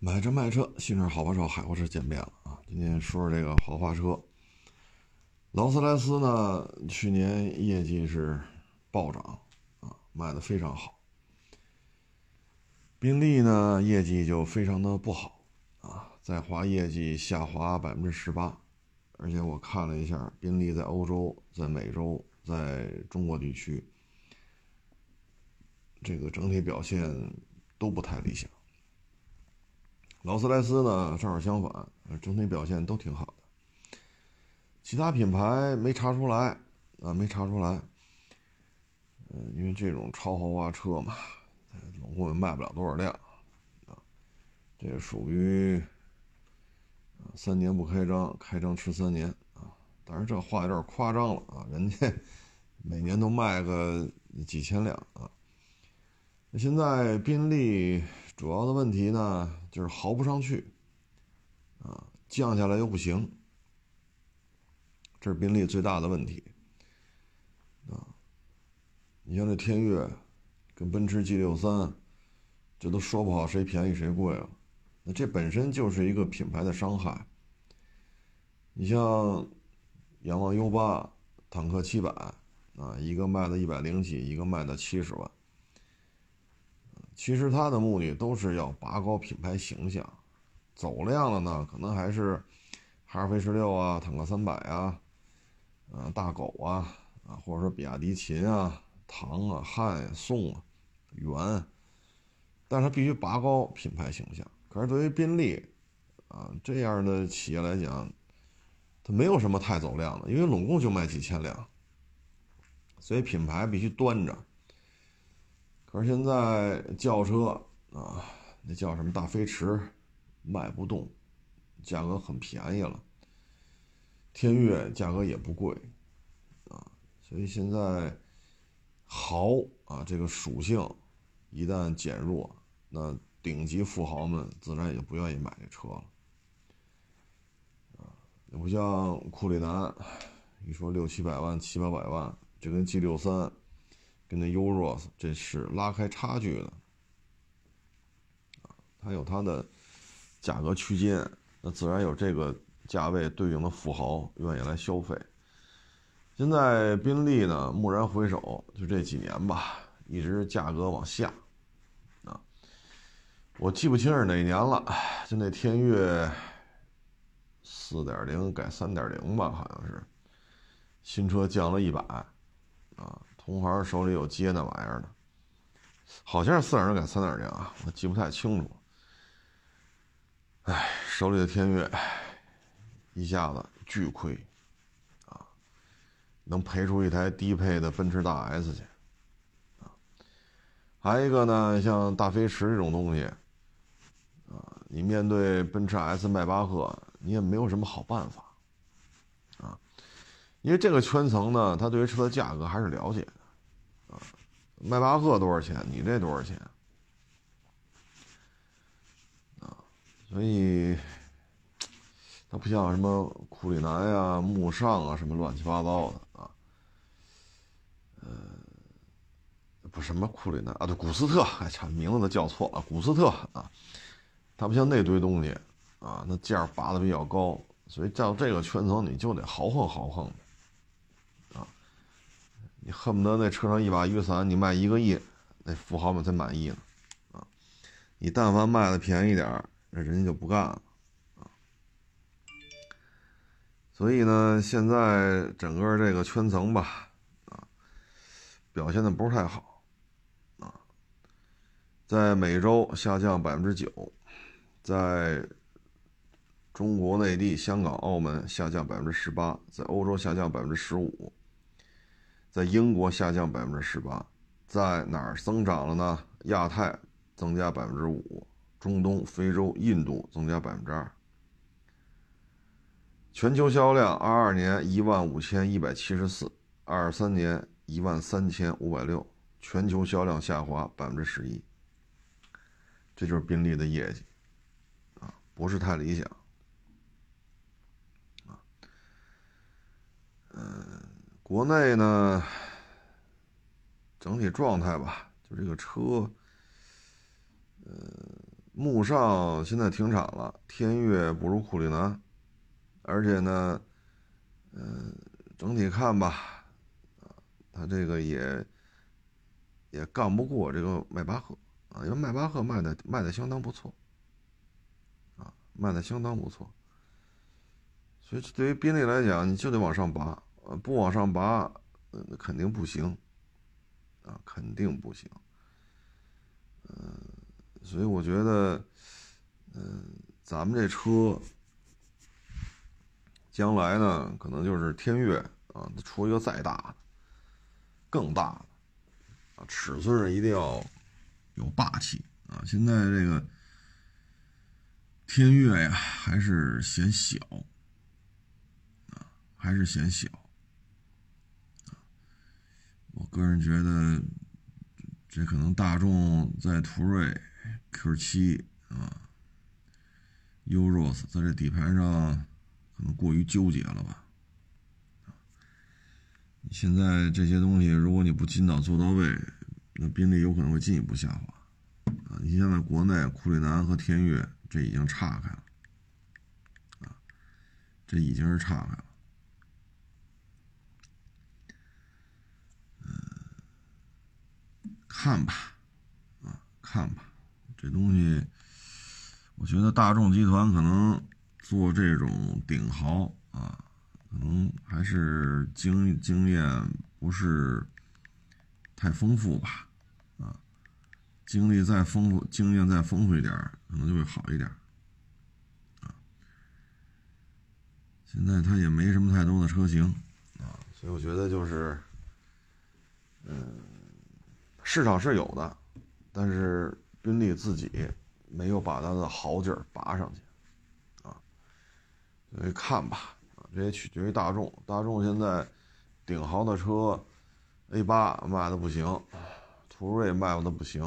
买车卖车，新车好帮手，海阔车见面了啊！今天说说这个豪华车，劳斯莱斯呢，去年业绩是暴涨啊，卖的非常好。宾利呢，业绩就非常的不好啊，在华业绩下滑百分之十八，而且我看了一下，宾利在欧洲、在美洲、在中国地区，这个整体表现都不太理想。劳斯莱斯呢，正好相反，整体表现都挺好的。其他品牌没查出来啊，没查出来。嗯，因为这种超豪华车嘛，总共也卖不了多少辆啊。这属于三年不开张，开张吃三年啊。但是这话有点夸张了啊，人家每年都卖个几千辆啊。现在宾利。主要的问题呢，就是豪不上去，啊，降下来又不行，这是宾利最大的问题，啊，你像这天越，跟奔驰 G 六三，这都说不好谁便宜谁贵了，那这本身就是一个品牌的伤害。你像仰望 U 八、坦克七百，啊，一个卖的一百零几，一个卖的七十万。其实它的目的都是要拔高品牌形象，走量的呢，可能还是哈弗 H 十六啊、坦克三百啊、呃大狗啊啊，或者说比亚迪秦啊、唐啊、汉、宋啊、元，但是它必须拔高品牌形象。可是对于宾利啊这样的企业来讲，它没有什么太走量的，因为拢共就卖几千辆，所以品牌必须端着。可是现在轿车啊，那叫什么大飞驰，卖不动，价格很便宜了。天越价格也不贵，啊，所以现在豪啊这个属性一旦减弱，那顶级富豪们自然也就不愿意买这车了。啊，也不像库里南，一说六七百万、七八百万，这跟 G 六三。跟那 Uros 这是拉开差距的，啊，它有它的价格区间，那自然有这个价位对应的富豪愿意来消费。现在宾利呢，蓦然回首，就这几年吧，一直价格往下，啊，我记不清是哪年了，就那天越四点零改三点零吧，好像是新车降了一百，啊。同行手里有接那玩意儿的，好像是四点零改三点零啊，我记不太清楚。哎，手里的天悦一下子巨亏啊，能赔出一台低配的奔驰大 S 去啊。还一个呢，像大飞驰这种东西啊，你面对奔驰 S、迈巴赫，你也没有什么好办法啊，因为这个圈层呢，他对于车的价格还是了解。迈巴赫多少钱？你这多少钱？啊，所以它不像什么库里南呀、慕尚啊，什么乱七八糟的啊。呃，不什么库里南啊，对，古斯特，哎，差名字都叫错了，古斯特啊，它不像那堆东西啊，那价拔的比较高，所以到这个圈层你就得豪横豪横的。你恨不得那车上一把雨伞，你卖一个亿，那富豪们才满意呢，啊！你但凡卖的便宜点儿那人家就不干了，啊！所以呢，现在整个这个圈层吧，啊，表现的不是太好，啊，在美洲下降百分之九，在中国内地、香港、澳门下降百分之十八，在欧洲下降百分之十五。在英国下降百分之十八，在哪儿增长了呢？亚太增加百分之五，中东、非洲、印度增加百分之二。全球销量二二年一万五千一百七十四，二三年一万三千五百六，全球销量下滑百分之十一。这就是宾利的业绩，啊，不是太理想，啊，嗯。国内呢，整体状态吧，就这个车，呃，慕尚现在停产了，天越不如库里南，而且呢，嗯，整体看吧，啊，它这个也也干不过这个迈巴赫啊，因为迈巴赫卖的卖的相当不错，啊，卖的相当不错，所以对于宾利来讲，你就得往上拔，不往上拔，那肯定不行，啊，肯定不行。嗯，所以我觉得，嗯，咱们这车将来呢，可能就是天越啊，出一个再大的、更大的啊，尺寸上一定要有霸气啊。现在这个天越呀，还是显小啊，还是显小。个人觉得。这可能大众在途锐、Q7 啊、Uros 在这底盘上可能过于纠结了吧？现在这些东西，如果你不尽早做到位，那宾利有可能会进一步下滑啊！你现在国内库里南和天越这已经岔开了啊，这已经是岔开了。看吧，啊，看吧，这东西，我觉得大众集团可能做这种顶豪啊，可能还是经经验不是太丰富吧，啊，经历再丰富，经验再丰富一点，可能就会好一点，啊，现在它也没什么太多的车型，啊，所以我觉得就是，嗯。市场是有的，但是宾利自己没有把它的好劲儿拔上去，啊，所以看吧，啊，这也取决于大众。大众现在顶豪的车，A 八卖的不行，途锐卖的不行，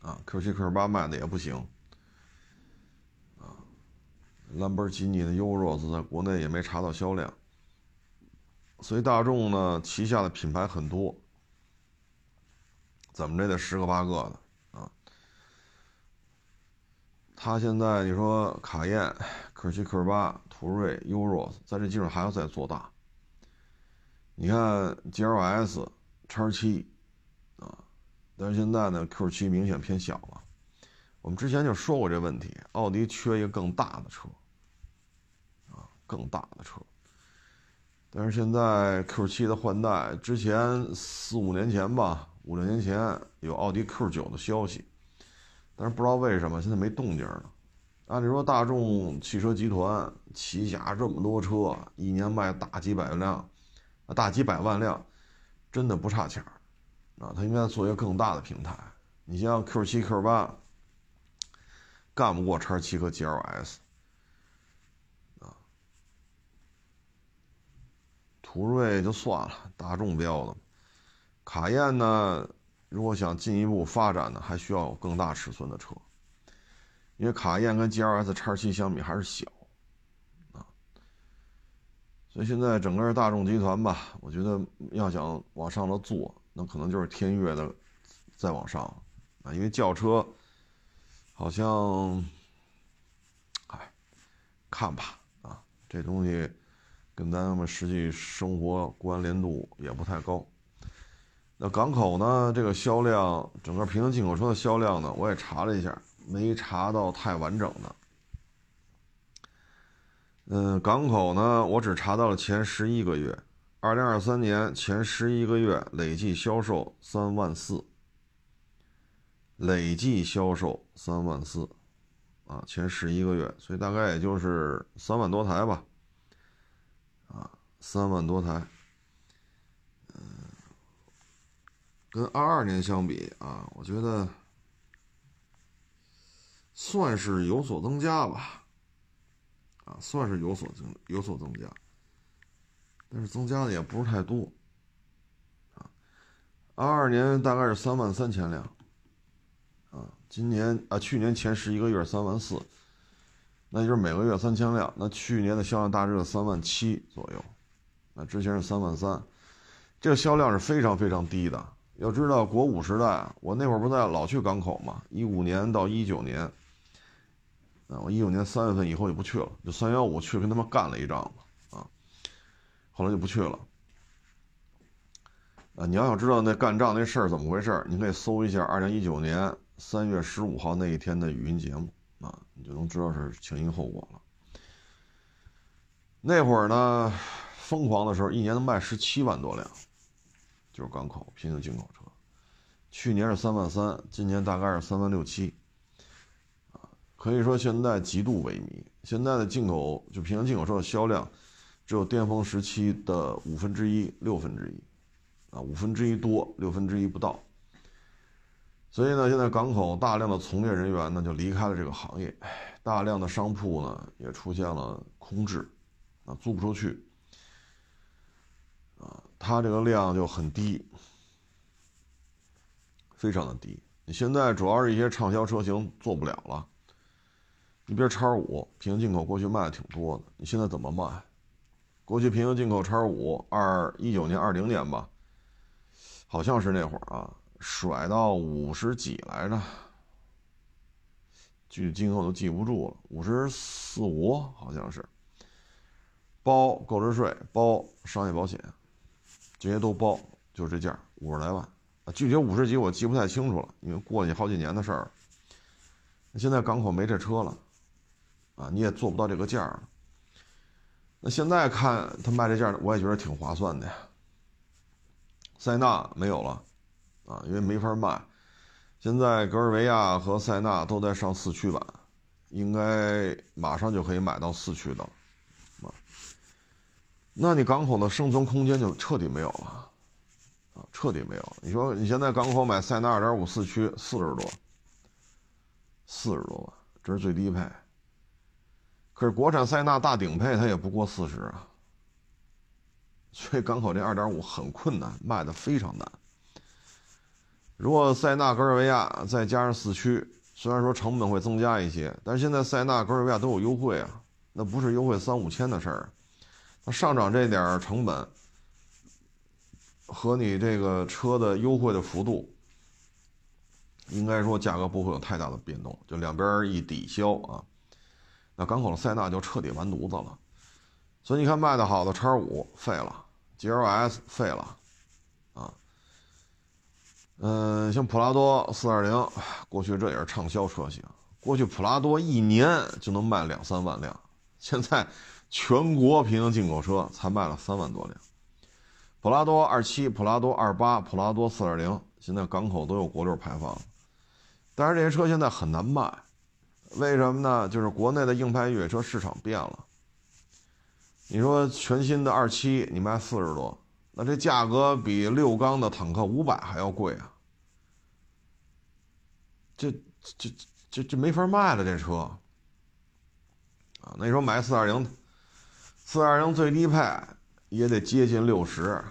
啊，Q 七 Q 八卖的也不行，啊，兰博基尼的 Urus 在国内也没查到销量，所以大众呢旗下的品牌很多。怎么着得十个八个的啊？他现在你说卡宴、Q 七、Q 八、途锐、Uros，在这基础上还要再做大。你看 GLS、叉七啊，但是现在呢，Q 七明显偏小了。我们之前就说过这问题，奥迪缺一个更大的车啊，更大的车。但是现在 Q 七的换代，之前四五年前吧。五六年前有奥迪 Q 九的消息，但是不知道为什么现在没动静了。按理说大众汽车集团旗下这么多车，一年卖大几百辆，啊大几百万辆，真的不差钱儿啊！他应该做一个更大的平台。你像 Q 七 Q 八，干不过叉七和 GLS 啊，途锐就算了，大众标的。卡宴呢，如果想进一步发展呢，还需要有更大尺寸的车，因为卡宴跟 G L S 叉七相比还是小，啊，所以现在整个大众集团吧，我觉得要想往上了做，那可能就是天越的再往上，啊，因为轿车好像，哎，看吧，啊，这东西跟咱们实际生活关联度也不太高。港口呢？这个销量，整个平行进口车的销量呢？我也查了一下，没查到太完整的。嗯，港口呢，我只查到了前十一个月，二零二三年前十一个月累计销售三万四，累计销售三万四，啊，前十一个月，所以大概也就是三万多台吧，啊，三万多台。跟二二年相比啊，我觉得算是有所增加吧，啊，算是有所增有所增加，但是增加的也不是太多，啊，二二年大概是三万三千辆，啊，今年啊去年前十一个月三万四，那就是每个月三千辆，那去年的销量大致是三万七左右，那之前是三万三，这个销量是非常非常低的。要知道国五时代，我那会儿不在老去港口嘛，一五年到一九年，啊，我一九年三月份以后就不去了，就三幺五去跟他们干了一仗嘛，啊，后来就不去了。啊，你要想知道那干仗那事儿怎么回事，你可以搜一下二零一九年三月十五号那一天的语音节目啊，你就能知道是前因后果了。那会儿呢，疯狂的时候，一年能卖十七万多辆，就是港口平行进口车。去年是三万三，今年大概是三万六七，啊，可以说现在极度萎靡。现在的进口就平行进口车的销量，只有巅峰时期的五分之一、六分之一，啊，五分之一多，六分之一不到。所以呢，现在港口大量的从业人员呢就离开了这个行业，大量的商铺呢也出现了空置。啊，租不出去，它这个量就很低，非常的低。你现在主要是一些畅销车型做不了了。你比如叉五平行进口，过去卖的挺多的，你现在怎么卖？过去平行进口叉五二一九年、二零年吧，好像是那会儿啊，甩到五十几来着，具体金额我都记不住了，五十四五好像是。包购置税，包商业保险，这些都包，就这价五十来万啊，具体五十几我记不太清楚了，因为过去好几年的事儿。现在港口没这车了，啊，你也做不到这个价儿。那现在看他卖这价我也觉得挺划算的呀。塞纳没有了，啊，因为没法卖。现在格尔维亚和塞纳都在上四驱版，应该马上就可以买到四驱的。那你港口的生存空间就彻底没有了，啊，彻底没有。你说你现在港口买塞纳二点五四驱四十多，四十多万，这是最低配。可是国产塞纳大顶配它也不过四十啊，所以港口这二点五很困难，卖的非常难。如果塞纳、格尔维亚再加上四驱，虽然说成本会增加一些，但是现在塞纳、格尔维亚都有优惠啊，那不是优惠三五千的事儿。上涨这点成本和你这个车的优惠的幅度，应该说价格不会有太大的变动，就两边一抵消啊，那港口的塞纳就彻底完犊子了。所以你看卖的好的叉五废了，GLS 废了，啊，嗯，像普拉多四二零，过去这也是畅销车型，过去普拉多一年就能卖两三万辆，现在。全国平行进口车才卖了三万多辆，普拉多二七、普拉多二八、普拉多四点零，现在港口都有国六排放，但是这些车现在很难卖，为什么呢？就是国内的硬派越野车市场变了。你说全新的二七你卖四十多，那这价格比六缸的坦克五百还要贵啊，这这这这没法卖了这车啊！那你说买四点零？四二零最低配也得接近六十，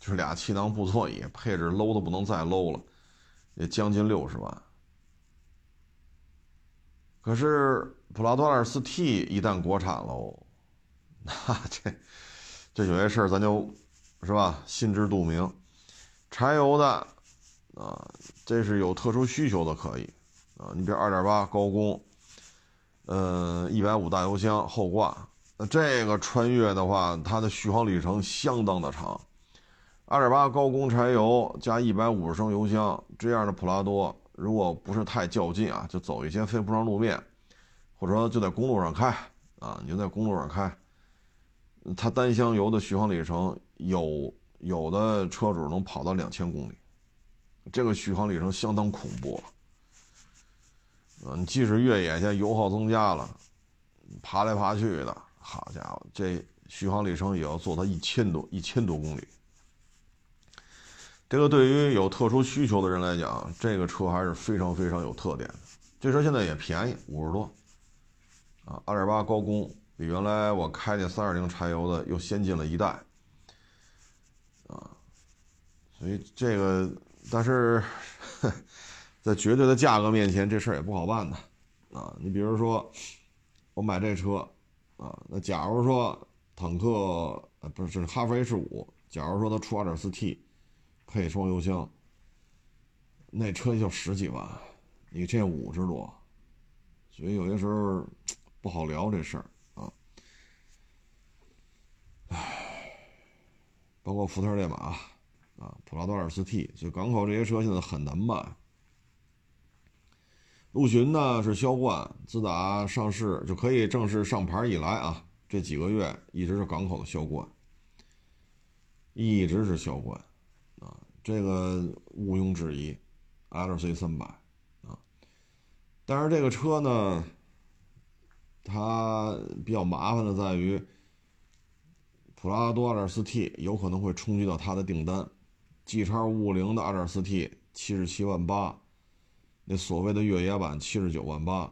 就是俩气囊布座椅，配置 low 的不能再 low 了，也将近六十万。可是普拉多二四 T 一旦国产喽，那这这有些事儿咱就是吧，心知肚明。柴油的啊，这是有特殊需求的可以啊，你比如二点八高功，嗯，一百五大油箱后挂。那这个穿越的话，它的续航里程相当的长，二点八高功柴油加一百五十升油箱，这样的普拉多，如果不是太较劲啊，就走一些非铺装路面，或者说就在公路上开啊，你就在公路上开，它单箱油的续航里程有有的车主能跑到两千公里，这个续航里程相当恐怖了。嗯，即使越野现在油耗增加了，爬来爬去的。好家伙，这续航里程也要做到一千多一千多公里。这个对于有特殊需求的人来讲，这个车还是非常非常有特点的。这车现在也便宜，五十多，啊，二点八高功，比原来我开那三二零柴油的又先进了一代，啊，所以这个，但是在绝对的价格面前，这事儿也不好办的，啊，你比如说我买这车。啊，那假如说坦克，呃，不是，是哈弗 H 五，假如说它出 2.4T，配双油箱，那车就十几万，你这五十多，所以有些时候不好聊这事儿啊。唉，包括福特烈马啊，普拉多 2.4T，所以港口这些车现在很难卖。陆巡呢是销冠，自打上市就可以正式上牌以来啊，这几个月一直是港口的销冠，一直是销冠。啊这个毋庸置疑，LC 三百啊，但是这个车呢，它比较麻烦的在于，普拉多 2.4T 有可能会冲击到它的订单，G 叉五五零的 2.4T 七十七万八，那所谓的越野版七十九万八，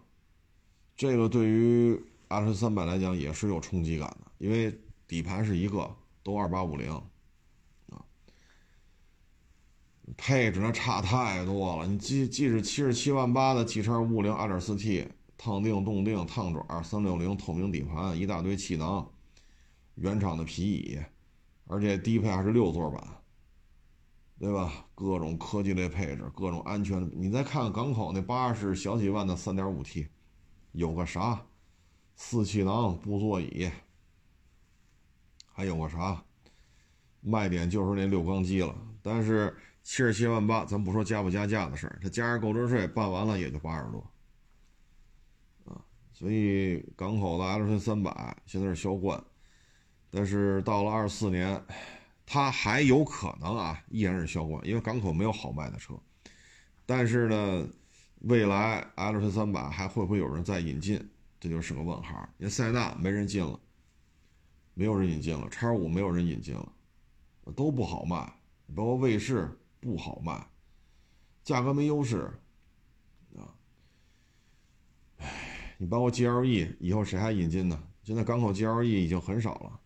这个对于 LC 三百来讲也是有冲击感的，因为底盘是一个，都二八五零。配置那差太多了，你即即使七十七万八的 G 叉五五零 2.4T，烫定、动定、烫爪、三六零透明底盘，一大堆气囊，原厂的皮椅，而且低配还是六座版，对吧？各种科技类配置，各种安全。你再看港口那八十小几万的 3.5T，有个啥？四气囊、布座椅，还有个啥？卖点就是那六缸机了，但是。七十七万八，咱不说加不加价的事儿，它加上购置税办完了也就八十多，啊，所以港口的 L C 三百现在是销冠，但是到了二四年，它还有可能啊依然是销冠，因为港口没有好卖的车，但是呢，未来 L C 三百还会不会有人再引进，这就是个问号。因为塞纳没人进了，没有人引进了，叉五没有人引进了，都不好卖，包括卫士。不好卖，价格没优势，啊，唉，你包括 GLE 以后谁还引进呢？现在港口 GLE 已经很少了，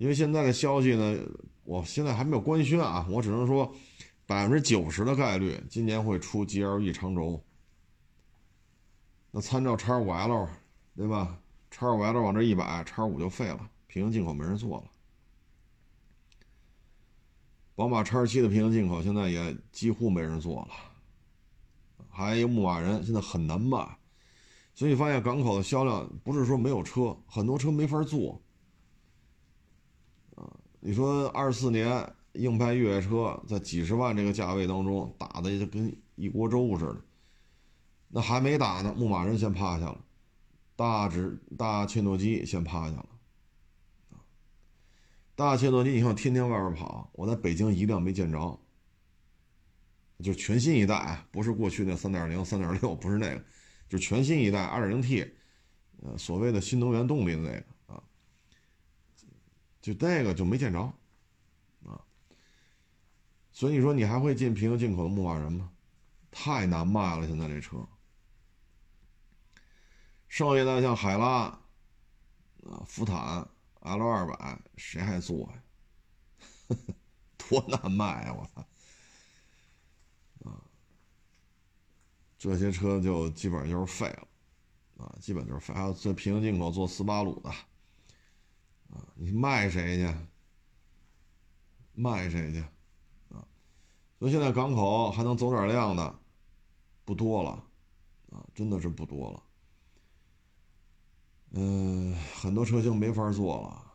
因为现在的消息呢，我现在还没有官宣啊，我只能说百分之九十的概率今年会出 GLE 长轴。那参照叉五 L，对吧？叉五 L 往这一摆，叉五就废了，平行进口没人做了。宝马叉七的平行进口现在也几乎没人做了，还有牧马人现在很难卖，所以发现港口的销量不是说没有车，很多车没法做。你说二四年硬派越野车在几十万这个价位当中打的就跟一锅粥似的，那还没打呢，牧马人先趴下了，大指大切诺基先趴下了。大切诺基，你看天天外边跑，我在北京一辆没见着。就全新一代，不是过去那三点零、三点六，不是那个，就全新一代二点零 T，呃，所谓的新能源动力的那个啊，就那个就没见着，啊，所以你说你还会进平行进口的牧马人吗？太难卖了，现在这车。剩下的像海拉，啊，福坦。L 二百谁还做呀？多难卖啊！我操！啊，这些车就基本上就是废了，啊，基本就是废。还有这平行进口做斯巴鲁的，啊，你卖谁去？卖谁去？啊，所以现在港口还能走点量的不多了，啊，真的是不多了。嗯，很多车型没法做了。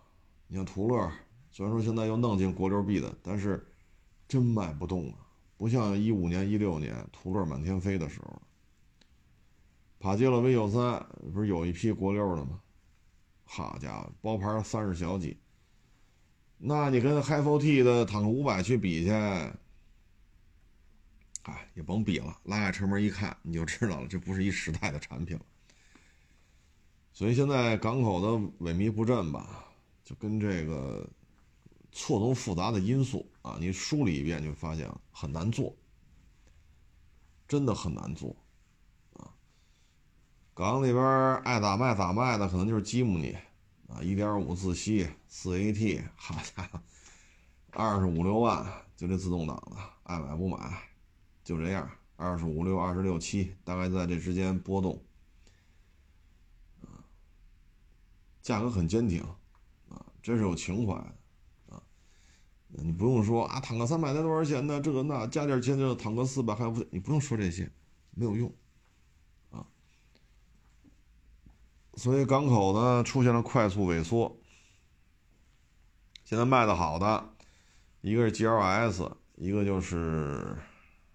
你像途乐，虽然说现在又弄进国六 B 的，但是真卖不动啊！不像一五年、一六年途乐满天飞的时候。帕杰罗 V 九三不是有一批国六的吗？好家伙，包牌三十小几。那你跟 HiForT 的坦克五百去比去，哎，也甭比了，拉开车门一看你就知道了，这不是一时代的产品。所以现在港口的萎靡不振吧，就跟这个错综复杂的因素啊，你梳理一遍就发现很难做，真的很难做。港里边爱咋卖咋卖的，可能就是吉姆尼啊，一点五自吸四 AT，好家伙，二十五六万就这自动挡的，爱买不买，就这样，二十五六、二十六七，大概在这之间波动。啊价格很坚挺，啊，真是有情怀，啊，你不用说啊，坦克三百才多少钱呢？这个那加点钱就坦克四百还不，你不用说这些，没有用，啊。所以港口呢出现了快速萎缩。现在卖的好的，一个是 GLS，一个就是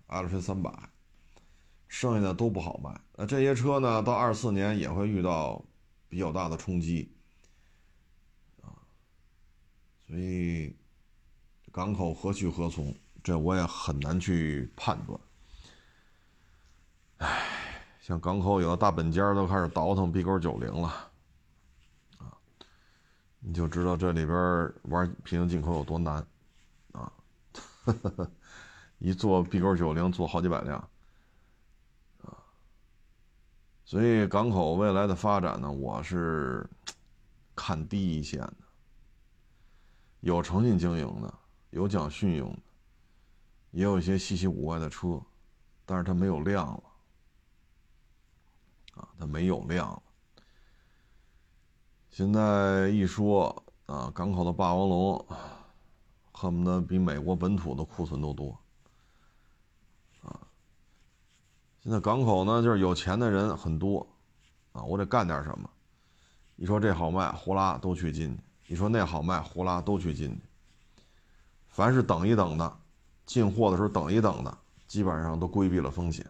阿尔 t 三百，剩下的都不好卖。那这些车呢，到二四年也会遇到比较大的冲击，啊，所以。港口何去何从？这我也很难去判断。唉，像港口有的大本家都开始倒腾 B 勾九零了，啊，你就知道这里边玩平行进口有多难，啊，一做 B 勾九零做好几百辆，啊，所以港口未来的发展呢，我是看低一线的，有诚信经营的。有讲信用的，也有一些稀奇古怪的车，但是它没有量了，啊，它没有量了。现在一说啊，港口的霸王龙，恨不得比美国本土的库存都多，啊，现在港口呢，就是有钱的人很多，啊，我得干点什么，一说这好卖，呼啦都去进去；一说那好卖，呼啦都去进。凡是等一等的，进货的时候等一等的，基本上都规避了风险，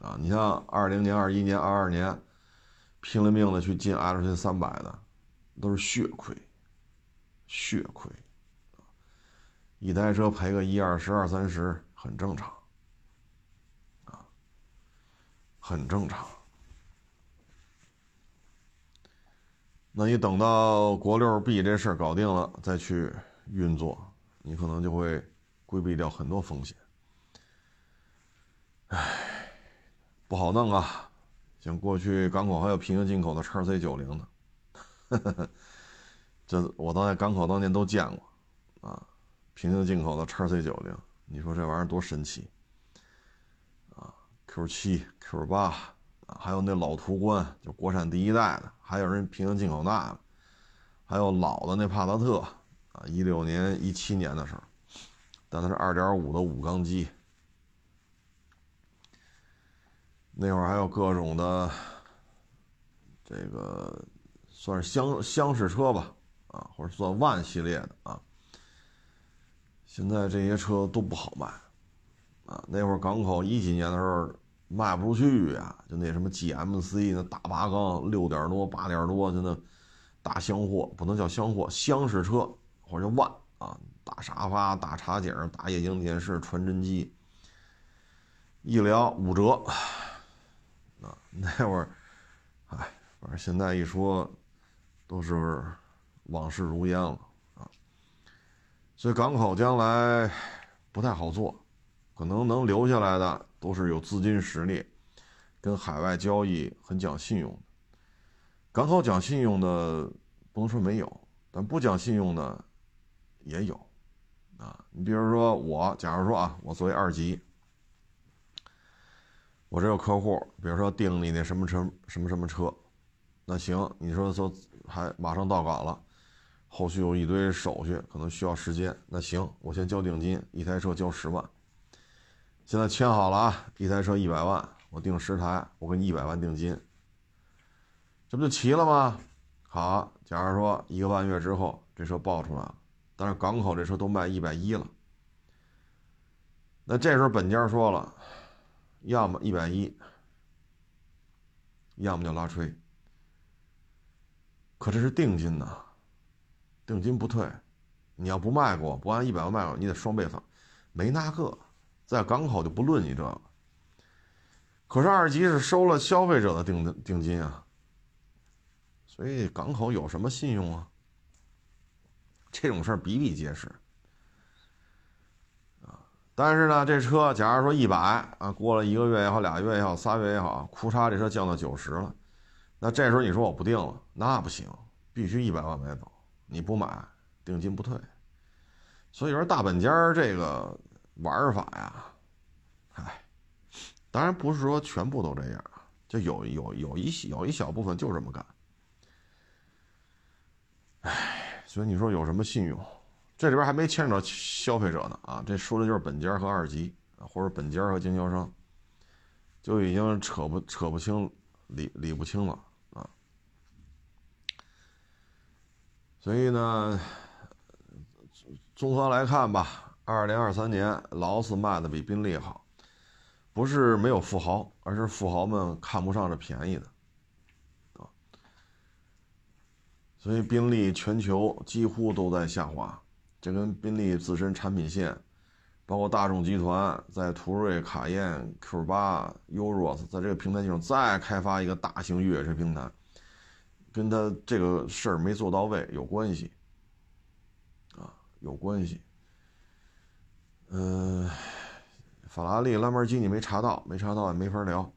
啊，你像二零年、二一年、二二年，拼了命的去进 L 七三百的，都是血亏，血亏，一台车赔个一二十、二三十，很正常，啊，很正常。那你等到国六 B 这事儿搞定了，再去运作。你可能就会规避掉很多风险，唉，不好弄啊！像过去港口还有平行进口的叉 C 九零的，这我都在港口当年都见过啊，平行进口的叉 C 九零，你说这玩意儿多神奇啊！Q 七、Q 八啊，还有那老途观，就国产第一代的，还有人平行进口那个，还有老的那帕萨特。啊，一六年、一七年的时候，但它是二点五的五缸机，那会儿还有各种的，这个算是厢厢式车吧，啊，或者算万系列的啊。现在这些车都不好卖，啊，那会儿港口一几年的时候卖不出去呀，就那什么 GMC 那大八缸六点多、八点多，就那大厢货，不能叫厢货，厢式车。或者叫万啊，大沙发、大茶几、大液晶电视、传真机，一聊五折！那会儿，哎，反正现在一说，都是往事如烟了啊。所以港口将来不太好做，可能能留下来的都是有资金实力、跟海外交易很讲信用的。港口讲信用的不能说没有，但不讲信用的。也有，啊，你比如说我，假如说啊，我作为二级，我这有客户，比如说订你那什么车，什么什么车，那行，你说说还马上到岗了，后续有一堆手续，可能需要时间，那行，我先交定金，一台车交十万，现在签好了啊，一台车一百万，我订十台，我给你一百万定金，这不就齐了吗？好，假如说一个半月之后，这车报出来了。但是港口这车都卖一百一了，那这时候本家说了，要么一百一，要么就拉吹。可这是定金呐，定金不退，你要不卖给我，不按一百万卖我，你得双倍返，没那个，在港口就不论你这个。可是二级是收了消费者的定定金啊，所以港口有什么信用啊？这种事儿比比皆是，但是呢，这车假如说一百啊，过了一个月也好，俩月也好，仨月也好，库嚓，这车降到九十了，那这时候你说我不定了，那不行，必须一百万买走，你不买，定金不退。所以说大本家这个玩法呀，唉，当然不是说全部都这样，就有有有一有一小部分就这么干，唉。所以你说有什么信用？这里边还没牵扯到消费者呢啊，这说的就是本家和二级或者本家和经销商，就已经扯不扯不清理理不清了啊。所以呢，综合来看吧，二零二三年劳斯卖的比宾利好，不是没有富豪，而是富豪们看不上这便宜的。所以宾利全球几乎都在下滑，这跟宾利自身产品线，包括大众集团在途锐、卡宴、Q 八、Urus 在这个平台上再开发一个大型越野车平台，跟他这个事儿没做到位有关系，啊，有关系。嗯，法拉利、兰博基尼没查到，没查到也没法聊。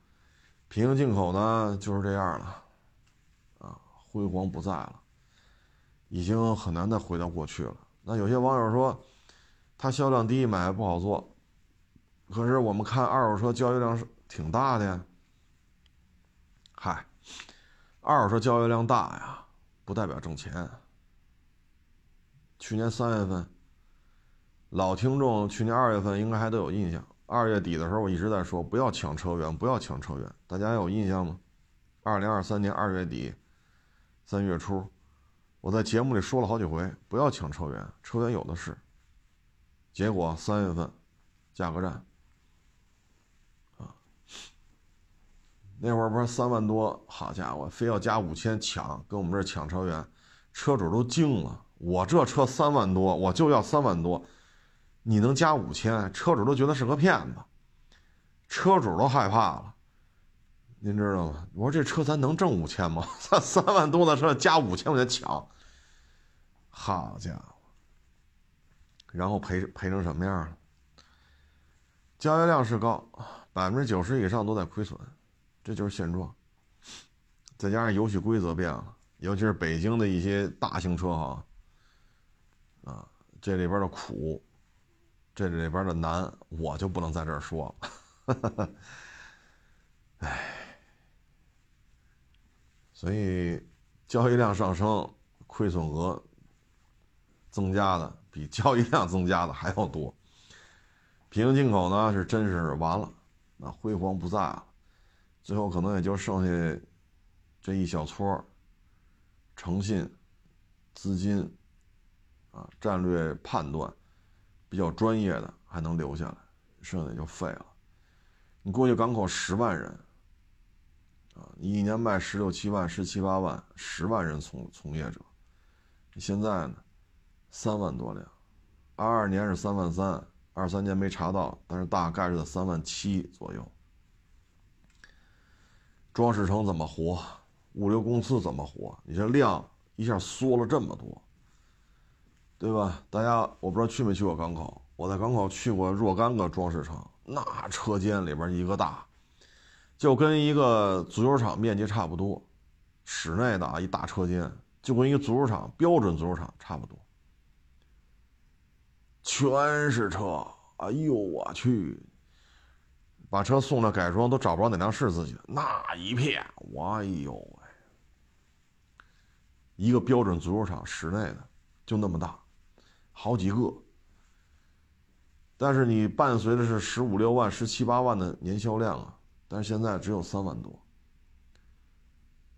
平行进口呢就是这样了，啊，辉煌不在了。已经很难再回到过去了。那有些网友说，它销量低，买不好做。可是我们看二手车交易量是挺大的呀。嗨，二手车交易量大呀，不代表挣钱。去年三月份，老听众去年二月份应该还都有印象。二月底的时候，我一直在说不要抢车源，不要抢车源。大家有印象吗？二零二三年二月底，三月初。我在节目里说了好几回，不要抢车源，车源有的是。结果三月份，价格战，啊，那会儿不是三万多，好家伙，非要加五千抢，跟我们这抢车源，车主都惊了。我这车三万多，我就要三万多，你能加五千？车主都觉得是个骗子，车主都害怕了。您知道吗？我说这车咱能挣五千吗？三三万多的车加五千块钱抢，好家伙！然后赔赔成什么样了？交易量是高，百分之九十以上都在亏损，这就是现状。再加上游戏规则变了，尤其是北京的一些大型车行，啊，这里边的苦，这里边的难，我就不能在这儿说了。哎。所以，交易量上升，亏损额增加的比交易量增加的还要多。平行进口呢，是真是完了，那辉煌不在了，最后可能也就剩下这一小撮诚信、资金啊、战略判断比较专业的还能留下来，剩下的就废了。你过去港口十万人。你一年卖十六七万、十七八万，十万人从从业者，你现在呢，三万多辆，二二年是三万三，二三年没查到，但是大概是在三万七左右。装饰城怎么活？物流公司怎么活？你这量一下缩了这么多，对吧？大家我不知道去没去过港口，我在港口去过若干个装饰城，那车间里边一个大。就跟一个足球场面积差不多，室内的啊一大车间，就跟一个足球场标准足球场差不多，全是车。哎呦我去！把车送到改装都找不着哪辆是自己的，那一片，哎呦喂！一个标准足球场室内的就那么大，好几个。但是你伴随的是十五六万、十七八万的年销量啊。但是现在只有三万多，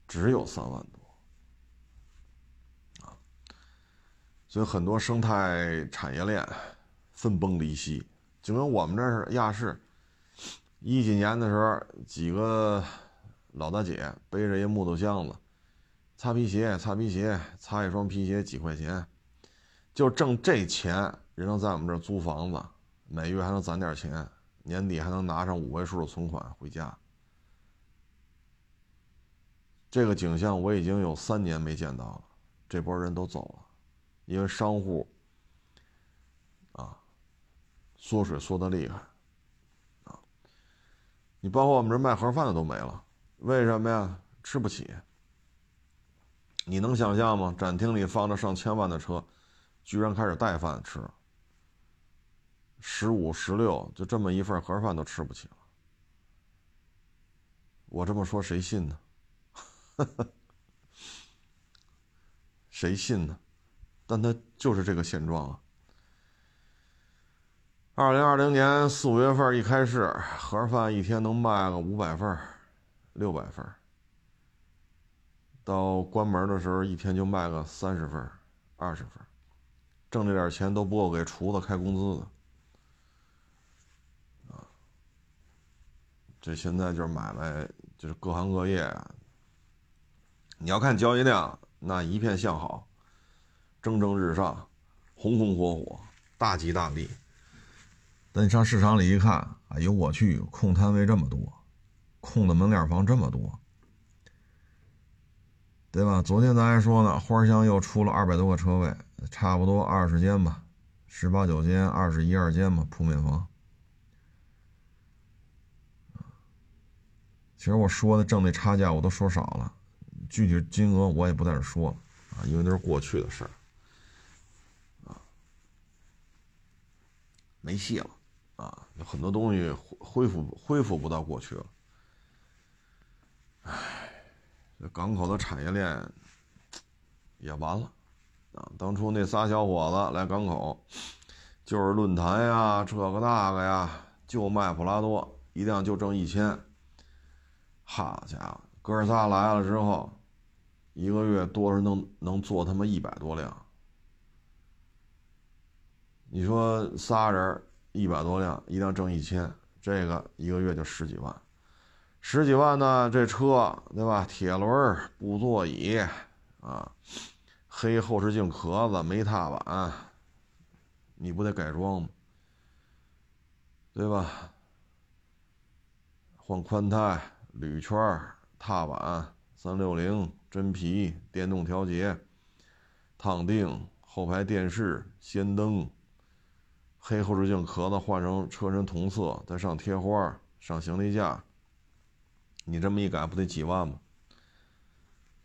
只有三万多，啊，所以很多生态产业链分崩离析，就跟我们这儿亚市，一几年的时候，几个老大姐背着一木头箱子，擦皮鞋，擦皮鞋，擦一双皮鞋几块钱，就挣这钱，人能在我们这儿租房子，每月还能攒点钱。年底还能拿上五位数的存款回家，这个景象我已经有三年没见到了。这波人都走了，因为商户啊缩水缩的厉害啊。你包括我们这卖盒饭的都没了，为什么呀？吃不起。你能想象吗？展厅里放着上千万的车，居然开始带饭吃。十五、十六，就这么一份盒饭都吃不起了。我这么说谁信呢？谁信呢？但他就是这个现状啊，二零二零年四五月份一开市，盒饭一天能卖个五百份、六百份。到关门的时候，一天就卖个三十份、二十份，挣这点钱都不够给厨子开工资的。这现在就是买卖，就是各行各业啊。你要看交易量，那一片向好，蒸蒸日上，红红火火，大吉大利。等你上市场里一看，哎呦我去，空摊位这么多，空的门脸房这么多，对吧？昨天咱还说呢，花乡又出了二百多个车位，差不多二十间吧，十八九间，二十一二间吧，铺面房。其实我说的挣那差价我都说少了，具体金额我也不在这说了啊，因为那是过去的事儿，啊，没戏了。啊，有很多东西恢复恢复不到过去了。唉，这港口的产业链也完了啊！当初那仨小伙子来港口，就是论坛呀，这个那个呀，就卖普拉多，一辆就挣一千。好家伙，哥仨来了之后，一个月多少能能做他妈一百多辆？你说仨人？一百多辆，一辆挣一千，这个一个月就十几万，十几万呢？这车对吧？铁轮、布座椅，啊，黑后视镜壳子、没踏板，你不得改装吗？对吧？换宽胎、铝圈、踏板、三六零、真皮、电动调节、烫腚、后排电视、氙灯。黑后视镜壳子换成车身同色，再上贴花、上行李架，你这么一改，不得几万吗？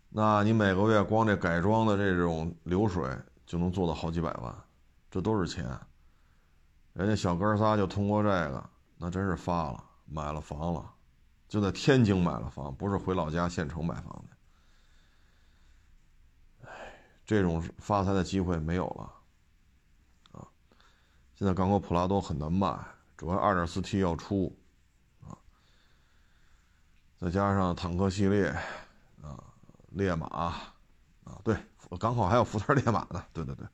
那你每个月光这改装的这种流水就能做到好几百万，这都是钱。人家小哥仨就通过这个，那真是发了，买了房了，就在天津买了房，不是回老家县城买房的。哎，这种发财的机会没有了。啊现在港口普拉多很难卖，主要 2.4T 要出，啊，再加上坦克系列，啊，烈马，啊，对，港口还有福特烈马呢，对对对，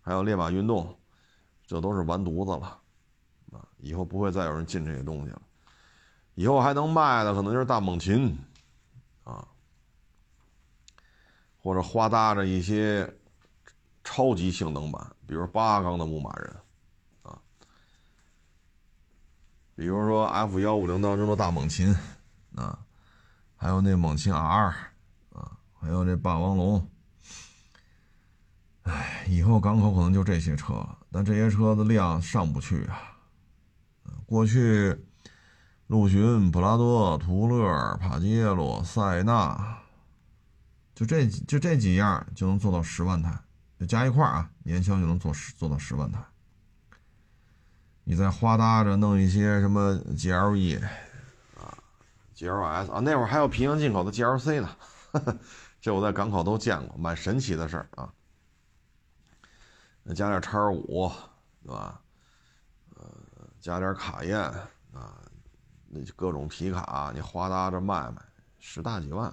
还有烈马运动，这都是完犊子了，啊，以后不会再有人进这些东西了，以后还能卖的可能就是大猛禽，啊，或者花搭着一些超级性能版，比如八缸的牧马人。啊比如说 F 幺五零当中的大猛禽，啊，还有那猛禽 R，啊，还有这霸王龙，哎，以后港口可能就这些车了，但这些车的量上不去啊。过去，陆巡、普拉多、途乐、帕杰罗、塞纳，就这就这几样就能做到十万台，加一块啊，年销就能做十做到十万台。你再花搭着弄一些什么 GLE 啊，GLS 啊，那会儿还有平行进口的 GLC 呢，这我在港口都见过，蛮神奇的事儿啊。加点叉五，对吧？呃，加点卡宴啊，那各种皮卡，你花搭着卖卖，十大几万。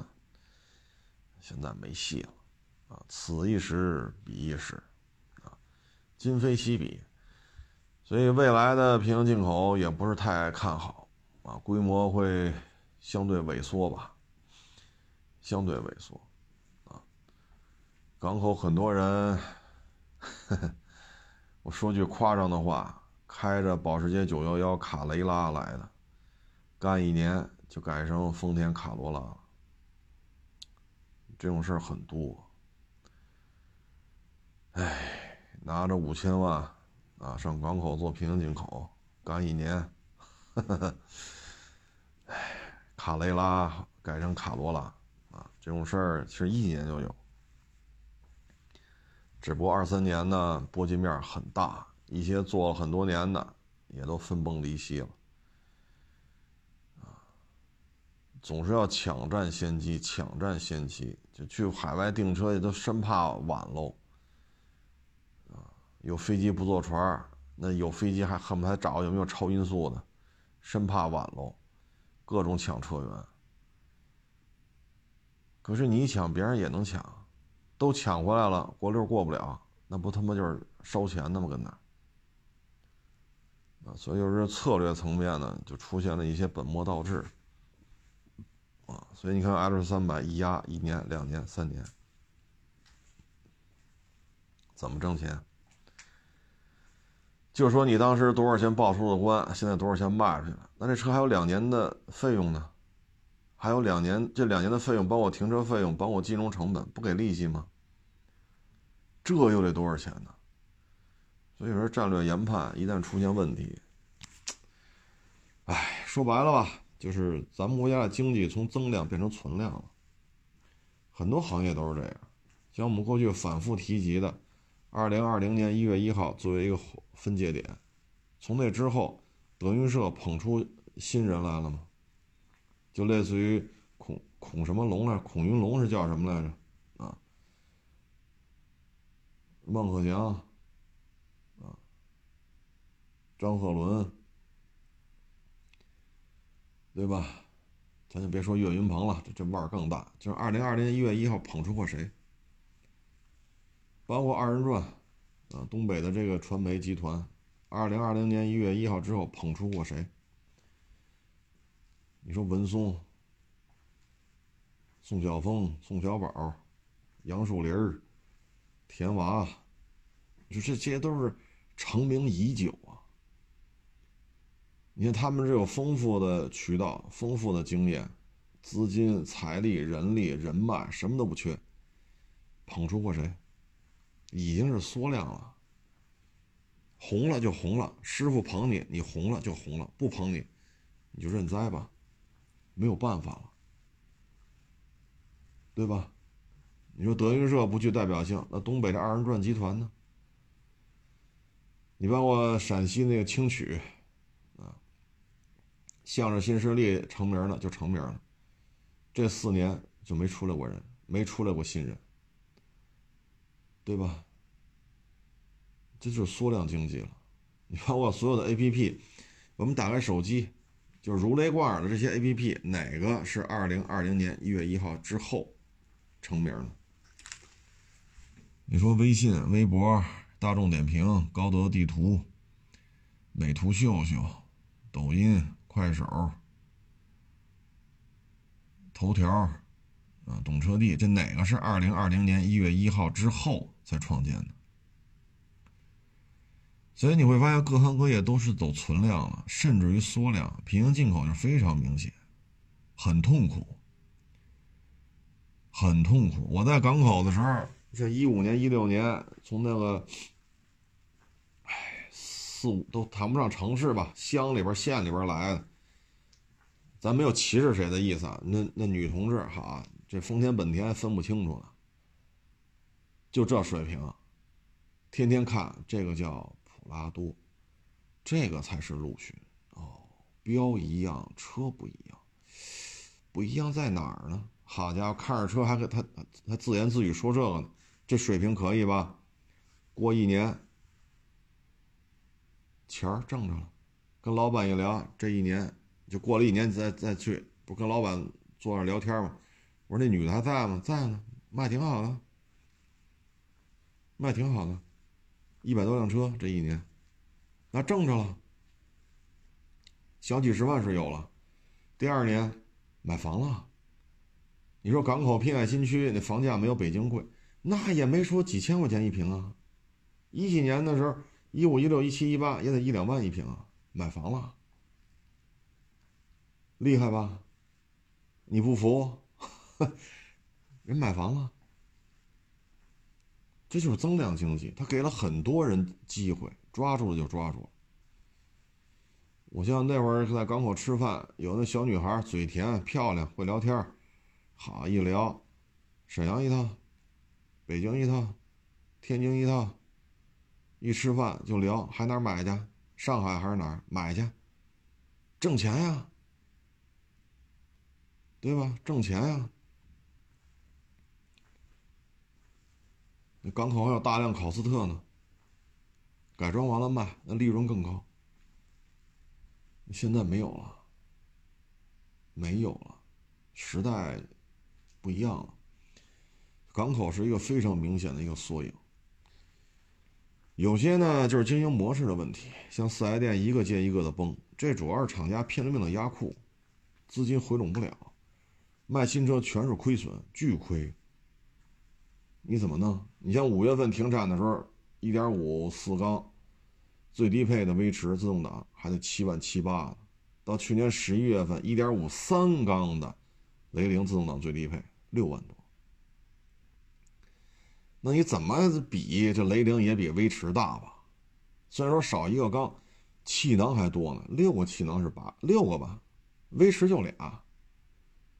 现在没戏了啊！此一时，彼一时啊，今非昔比。所以未来的平行进口也不是太看好啊，规模会相对萎缩吧，相对萎缩啊。港口很多人，我说句夸张的话，开着保时捷911卡雷拉来的，干一年就改成丰田卡罗拉，这种事儿很多。哎，拿着五千万。啊，上港口做平行进口，干一年，哎，卡雷拉改成卡罗拉，啊，这种事儿其实一年就有，只不过二三年呢波及面很大，一些做了很多年的也都分崩离析了，啊，总是要抢占先机，抢占先机，就去海外订车也都生怕晚喽。啊有飞机不坐船那有飞机还恨不得找有没有超音速的，生怕晚喽，各种抢车源。可是你抢，别人也能抢，都抢回来了，国六过不了，那不他妈就是烧钱的吗？跟那啊，所以就是策略层面呢，就出现了一些本末倒置。所以你看 L 三百一压一年、两年、三年，怎么挣钱？就说你当时多少钱报出的关，现在多少钱卖出去了？那这车还有两年的费用呢，还有两年，这两年的费用包括停车费用，包括金融成本，不给利息吗？这又得多少钱呢？所以说战略研判一旦出现问题，哎，说白了吧。就是咱们国家的经济从增量变成存量了，很多行业都是这样。像我们过去反复提及的，二零二零年一月一号作为一个分界点，从那之后，德云社捧出新人来了吗？就类似于孔孔什么龙来，孔云龙是叫什么来着？啊，孟鹤祥，啊，张鹤伦。对吧？咱就别说岳云鹏了，这这腕儿更大。就是二零二零年一月一号捧出过谁？包括二人转，啊，东北的这个传媒集团，二零二零年一月一号之后捧出过谁？你说文松、宋晓峰、宋小宝、杨树林、田娃，就这些都是成名已久。你看，他们是有丰富的渠道、丰富的经验、资金、财力、人力、人脉，什么都不缺。捧出过谁？已经是缩量了。红了就红了，师傅捧你，你红了就红了；不捧你，你就认栽吧，没有办法了，对吧？你说德云社不具代表性，那东北的二人转集团呢？你包括陕西那个青曲。向着新势力成名了就成名了，这四年就没出来过人，没出来过新人，对吧？这就是缩量经济了。你包括所有的 A P P，我们打开手机，就是如雷贯耳的这些 A P P，哪个是二零二零年一月一号之后成名的？你说微信、微博、大众点评、高德地图、美图秀秀、抖音。快手、头条，啊，懂车帝，这哪个是二零二零年一月一号之后才创建的？所以你会发现，各行各业都是走存量了，甚至于缩量，平行进口就非常明显，很痛苦，很痛苦。我在港口的时候，像一五年、一六年，从那个。四五都谈不上城市吧，乡里边、县里边来的，咱没有歧视谁的意思啊。那那女同志哈，这丰田、本田分不清楚呢，就这水平，天天看这个叫普拉多，这个才是陆巡哦，标一样，车不一样，不一样在哪儿呢？好家伙，看着车还给他他自言自语说这个呢，这水平可以吧？过一年。钱挣着了，跟老板一聊，这一年就过了一年，再再去，不跟老板坐那聊天吗？我说那女的还在吗？在呢，卖挺好的，卖挺好的，一百多辆车这一年，那挣着了，小几十万是有了。第二年买房了，你说港口滨海新区那房价没有北京贵，那也没说几千块钱一平啊，一几年的时候。一五一六一七一八也得一两万一平啊，买房了，厉害吧？你不服？人买房了，这就是增量经济，他给了很多人机会，抓住了就抓住了。我像那会儿在港口吃饭，有那小女孩嘴甜漂亮，会聊天好一聊，沈阳一趟，北京一趟，天津一趟。一吃饭就聊，还哪买去？上海还是哪儿买去？挣钱呀，对吧？挣钱呀。那港口还有大量考斯特呢，改装完了卖，那利润更高。现在没有了，没有了，时代不一样了。港口是一个非常明显的一个缩影。有些呢就是经营模式的问题，像四 S 店一个接一个的崩，这主要是厂家拼了命的压库，资金回笼不了，卖新车全是亏损，巨亏。你怎么弄？你像五月份停产的时候，一点五四缸，最低配的威驰自动挡还得七万七八呢，到去年十一月份，一点五三缸的雷凌自动挡最低配六万多。那你怎么比？这雷凌也比威驰大吧？虽然说少一个缸，气囊还多呢，六个气囊是八六个吧？威驰就俩，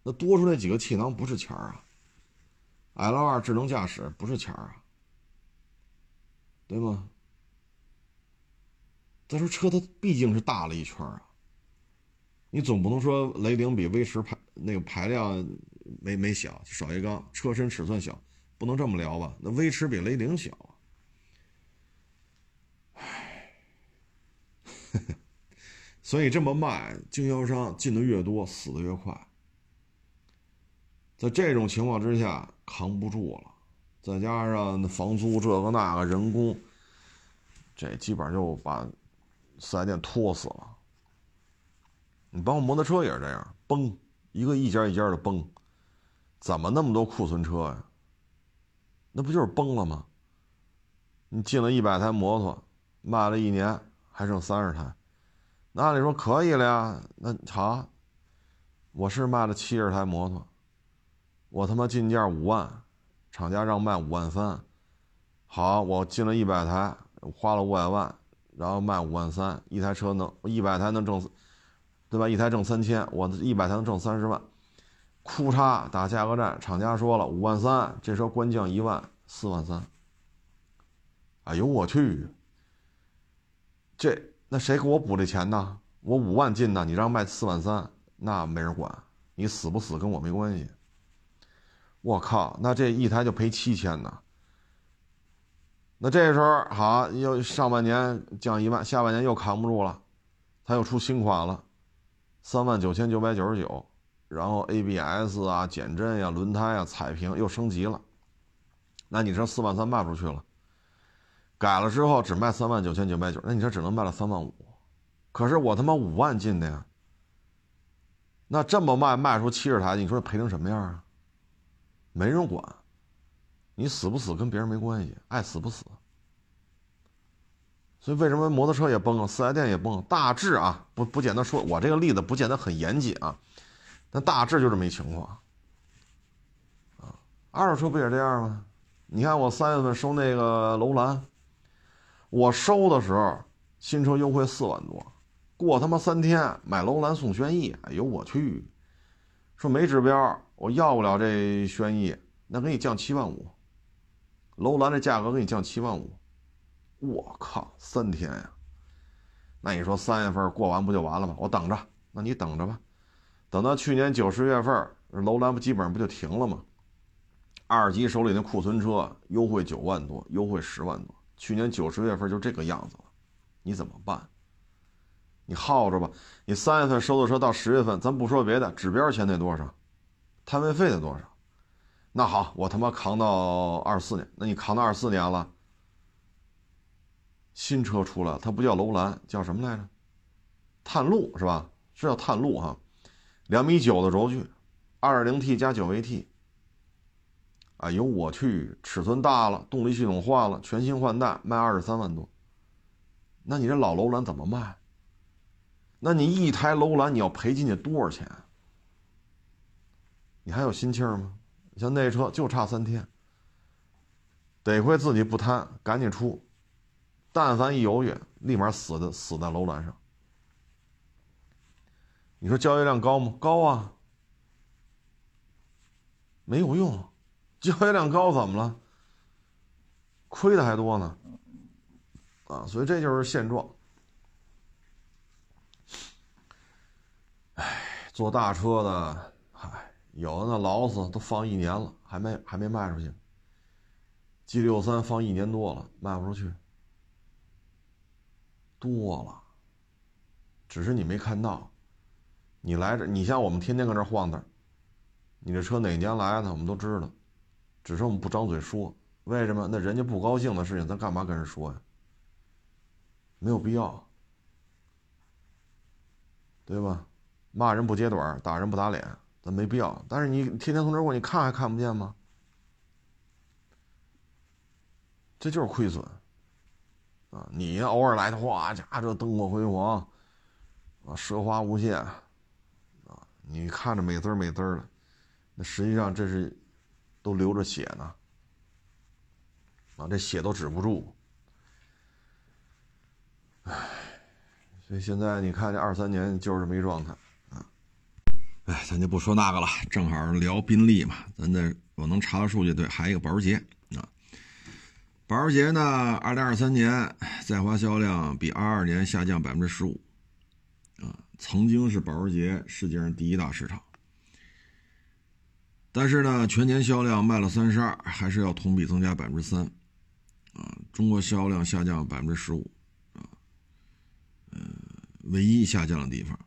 那多出那几个气囊不是钱儿啊？L 二智能驾驶不是钱儿啊？对吗？再说车它毕竟是大了一圈啊，你总不能说雷凌比威驰排那个排量没没小，少一缸，车身尺寸小。不能这么聊吧？那威驰比雷凌小啊！所以这么卖，经销商进的越多，死的越快。在这种情况之下，扛不住了，再加上房租这个那个人工，这基本上就把四 S 店拖死了。你包括摩托车也是这样，崩一个一家一家的崩，怎么那么多库存车呀？那不就是崩了吗？你进了一百台摩托，卖了一年还剩三十台，那按理说可以了呀。那好，我是卖了七十台摩托，我他妈进价五万，厂家让卖五万三，好，我进了一百台，花了五百万，然后卖五万三，一台车能一百台能挣，对吧？一台挣三千，我一百台能挣三十万。库嚓打价格战，厂家说了五万三，这车官降一万，四万三。哎呦我去！这那谁给我补这钱呢？我五万进的，你让卖四万三，那没人管，你死不死跟我没关系。我靠，那这一台就赔七千呢。那这时候好，又上半年降一万，下半年又扛不住了，他又出新款了，三万九千九百九十九。然后 ABS 啊、减震呀、轮胎啊、彩屏又升级了，那你这四万三卖不出去了。改了之后只卖三万九千九百九，那你这只能卖了三万五。可是我他妈五万进的呀，那这么卖卖出七十台，你说赔成什么样啊？没人管，你死不死跟别人没关系，爱死不死。所以为什么摩托车也崩了，四 S 店也崩了？大致啊，不不简单说，我这个例子不见得很严谨啊。那大致就这么一情况，啊，二手车不也这样吗？你看我三月份收那个楼兰，我收的时候新车优惠四万多，过他妈三天买楼兰送轩逸，哎呦我去，说没指标，我要不了这轩逸，那给你降七万五，楼兰的价格给你降七万五，我靠，三天呀，那你说三月份过完不就完了吗？我等着，那你等着吧。等到去年九十月份，楼兰不基本上不就停了吗？二级手里的库存车优惠九万多，优惠十万多。去年九十月份就这个样子了，你怎么办？你耗着吧。你三月份收的车到十月份，咱不说别的，指标钱得多少？摊位费得多少？那好，我他妈扛到二四年。那你扛到二四年了，新车出来，它不叫楼兰，叫什么来着？探路是吧？是叫探路哈。两米九的轴距，二点零 T 加九 AT。哎呦我去，尺寸大了，动力系统换了，全新换代，卖二十三万多。那你这老楼兰怎么卖？那你一台楼兰你要赔进去多少钱？你还有心气儿吗？像那车就差三天，得亏自己不贪，赶紧出。但凡一犹豫，立马死的死在楼兰上。你说交易量高吗？高啊，没有用，交易量高怎么了？亏的还多呢，啊，所以这就是现状。哎，做大车的，嗨，有的那劳斯都放一年了，还没还没卖出去。G 六三放一年多了，卖不出去。多了，只是你没看到。你来这，你像我们天天搁这晃荡，你这车哪年来的，我们都知道，只是我们不张嘴说。为什么？那人家不高兴的事情，咱干嘛跟人说呀？没有必要，对吧？骂人不揭短，打人不打脸，咱没必要。但是你天天从这过，你看还看不见吗？这就是亏损啊！你偶尔来的话，家这灯火辉煌啊，奢华无限，你看着美滋儿美滋儿的，那实际上这是都流着血呢啊，这血都止不住。唉，所以现在你看这二三年就是这么一状态啊。哎，咱就不说那个了，正好聊宾利嘛。咱这我能查到数据，对，还有一个保时捷啊。保时捷呢，二零二三年在华销量比二二年下降百分之十五，曾经是保时捷世界上第一大市场，但是呢，全年销量卖了三十二，还是要同比增加百分之三，啊，中国销量下降百分之十五，啊，嗯，唯一下降的地方，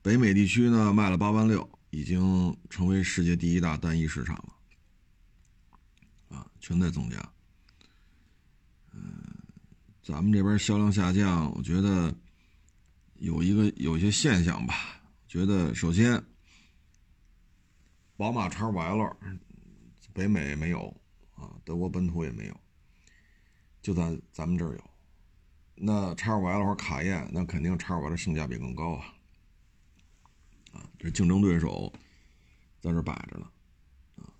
北美地区呢卖了八万六，已经成为世界第一大单一市场了，啊，全在增加。嗯，咱们这边销量下降，我觉得有一个有一些现象吧。觉得首先，宝马 X5L 北美没有啊，德国本土也没有，就在咱们这儿有。那 X5L 和卡宴，那肯定 X5L 性价比更高啊。啊，这竞争对手在这摆着呢。啊，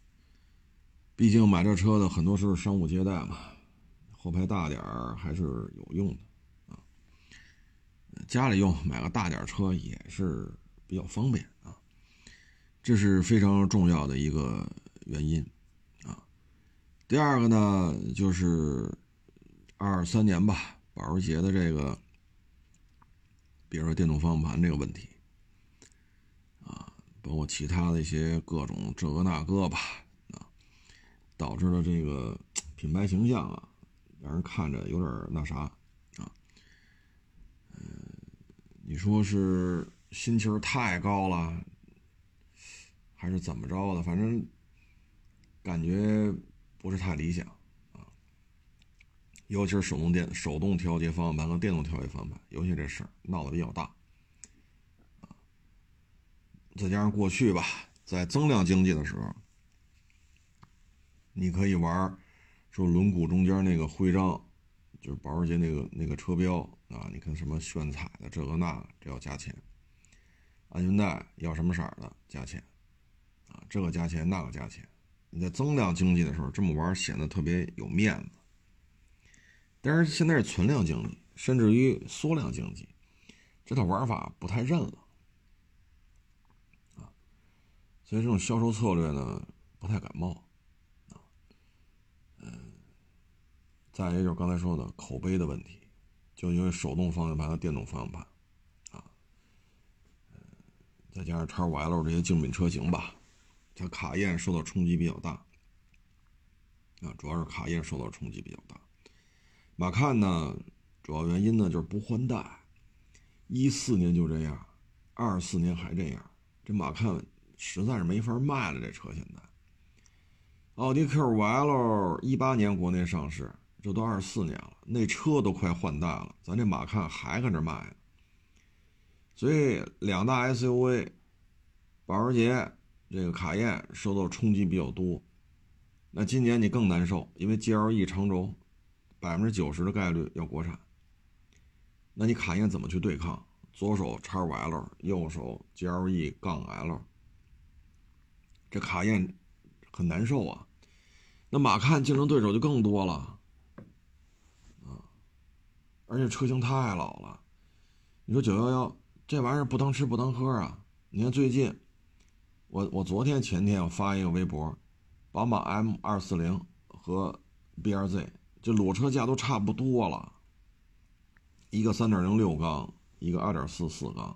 毕竟买这车的很多时候商务接待嘛。后排大点儿还是有用的，家里用买个大点车也是比较方便啊，这是非常重要的一个原因啊。第二个呢，就是二三年吧，保时捷的这个，比如说电动方向盘这个问题啊，包括其他的一些各种这个那个吧啊，导致了这个品牌形象啊。让人看着有点那啥啊，嗯，你说是心气儿太高了，还是怎么着的？反正感觉不是太理想啊。尤其是手动电、手动调节方向盘和电动调节方向盘，尤其这事儿闹得比较大啊。再加上过去吧，在增量经济的时候，你可以玩。说轮毂中间那个徽章，就是保时捷那个那个车标啊，你看什么炫彩的这个那个，这要加钱。安全带要什么色的加钱，啊，这个加钱那个加钱。你在增量经济的时候这么玩显得特别有面子。但是现在是存量经济，甚至于缩量经济，这套玩法不太认了，啊，所以这种销售策略呢不太感冒。啊，嗯再一个就是刚才说的口碑的问题，就因为手动方向盘和电动方向盘，啊，再加上叉五 L 这些竞品车型吧，它卡宴受到冲击比较大，啊，主要是卡宴受到冲击比较大。马看呢，主要原因呢就是不换代，一四年就这样，二四年还这样，这马看实在是没法卖了。这车现在，奥迪 Q 五 L 一八年国内上市。这都二四年了，那车都快换代了，咱这马看还搁那卖。所以两大 SUV，保时捷这个卡宴受到冲击比较多。那今年你更难受，因为 GLE 长轴百分之九十的概率要国产。那你卡宴怎么去对抗？左手叉五 L，右手 GLE 杠 L，这卡宴很难受啊。那马看竞争对手就更多了。而且车型太老了，你说九幺幺这玩意儿不当吃不当喝啊！你看最近，我我昨天前天我发一个微博，宝马 M 二四零和 B R Z 这裸车价都差不多了，一个三点零六缸，一个二点四四缸，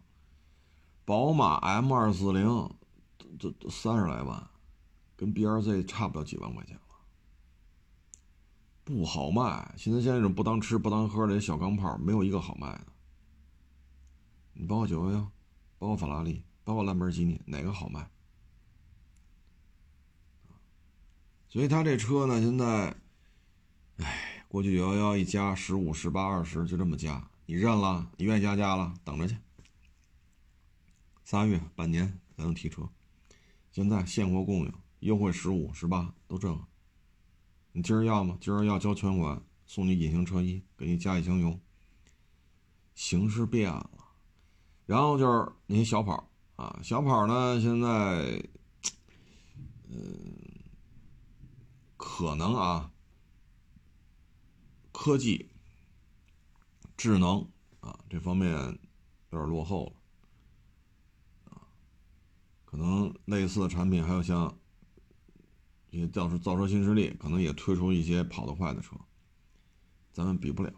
宝马 M 二四零这这三十来万，跟 B R Z 差不了几万块钱，不好卖。现在像这种不当吃不当喝的小钢炮，没有一个好卖的。你包括九幺幺，包括法拉利，包括兰博基尼，哪个好卖？所以他这车呢，现在，哎，过去九幺幺一加十五、十八、二十，就这么加，你认了，你愿意加加了，等着去。仨月、半年才能提车，现在现货供应，优惠十五、十八都这了。你今儿要吗？今儿要交全款，送你隐形车衣，给你加一箱油。形势变了，然后就是那些小跑啊，小跑呢，现在，嗯，可能啊，科技、智能啊这方面有点落后了。可能类似的产品还有像，也造车造车新势力，可能也推出一些跑得快的车，咱们比不了，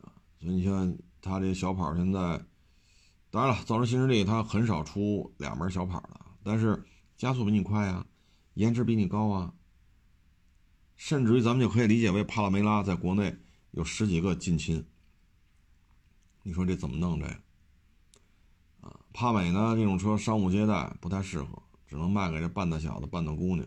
啊，所以你像它这小跑现在，当然了，造车新势力它很少出两门小跑的，但是加速比你快啊，颜值比你高啊，甚至于咱们就可以理解为帕拉梅拉在国内有十几个近亲，你说这怎么弄这个啊？帕美呢？这种车商务接待不太适合，只能卖给这半大小子、半大姑娘、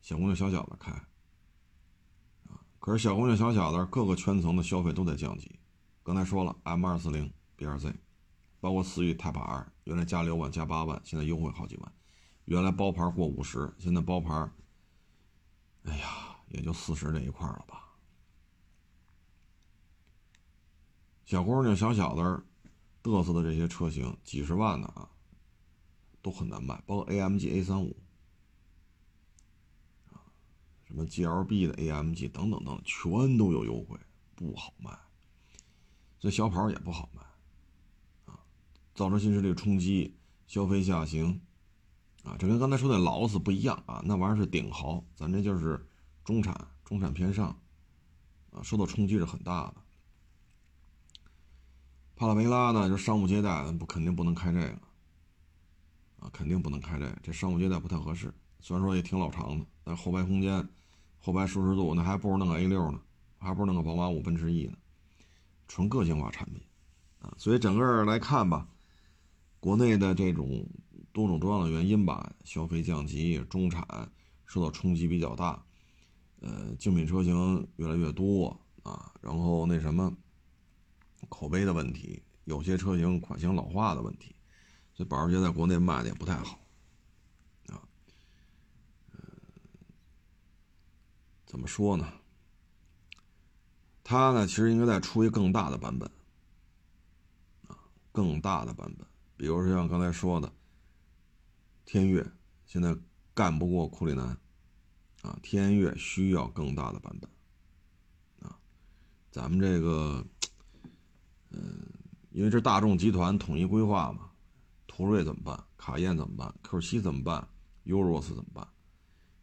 小姑娘、小小子开。啊，可是小姑娘、小小子各个圈层的消费都在降级。刚才说了，M 二四零、B 二 Z，包括思域 Type R，原来加六万、加八万，现在优惠好几万。原来包牌过五十，现在包牌，哎呀，也就四十这一块了吧。小姑娘、小小子。嘚瑟的这些车型，几十万的啊，都很难卖。包括 AMG A 三五，什么 GLB 的 AMG 等等等，全都有优惠，不好卖。这小跑也不好卖啊，造成新势力冲击，消费下行啊，这跟刚才说的劳斯不一样啊，那玩意儿是顶豪，咱这就是中产，中产偏上啊，受到冲击是很大的。帕拉梅拉呢，就是商务接待，不肯定不能开这个，啊，肯定不能开这个，这商务接待不太合适。虽然说也挺老长的，但后排空间、后排舒适度，那还不如弄个 A 六呢，还不如弄个宝马五、奔驰 E 呢，纯个性化产品，啊，所以整个来看吧，国内的这种多种多样的原因吧，消费降级，中产受到冲击比较大，呃，精品车型越来越多啊，然后那什么。口碑的问题，有些车型款型老化的问题，所以保时捷在国内卖的也不太好，怎么说呢？它呢，其实应该再出一个更大的版本，啊，更大的版本，比如说像刚才说的，天悦现在干不过库里南，啊，天悦需要更大的版本，啊，咱们这个。嗯，因为这大众集团统一规划嘛，途锐怎么办？卡宴怎么办？Q7 怎么办？Urus 怎么办？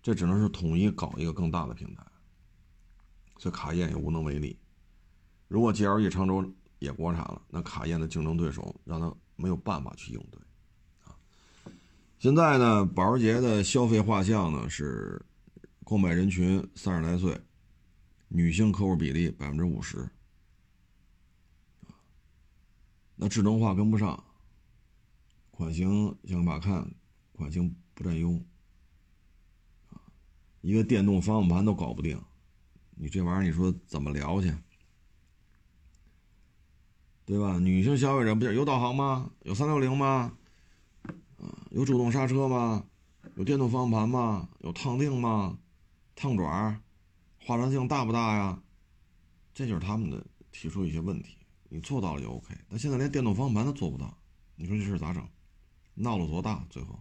这只能是统一搞一个更大的平台，所以卡宴也无能为力。如果 GLE 长州也国产了，那卡宴的竞争对手让他没有办法去应对啊。现在呢，保时捷的消费画像呢是购买人群三十来岁，女性客户比例百分之五十。那智能化跟不上，款型想把看，款型不占优，一个电动方向盘都搞不定，你这玩意儿你说怎么聊去？对吧？女性消费者不就有导航吗？有三六零吗？啊，有主动刹车吗？有电动方向盘吗？有烫定吗？烫爪，化妆镜大不大呀？这就是他们的提出一些问题。你做到了就 OK，但现在连电动方向盘都做不到，你说这事咋整？闹了多大？最后，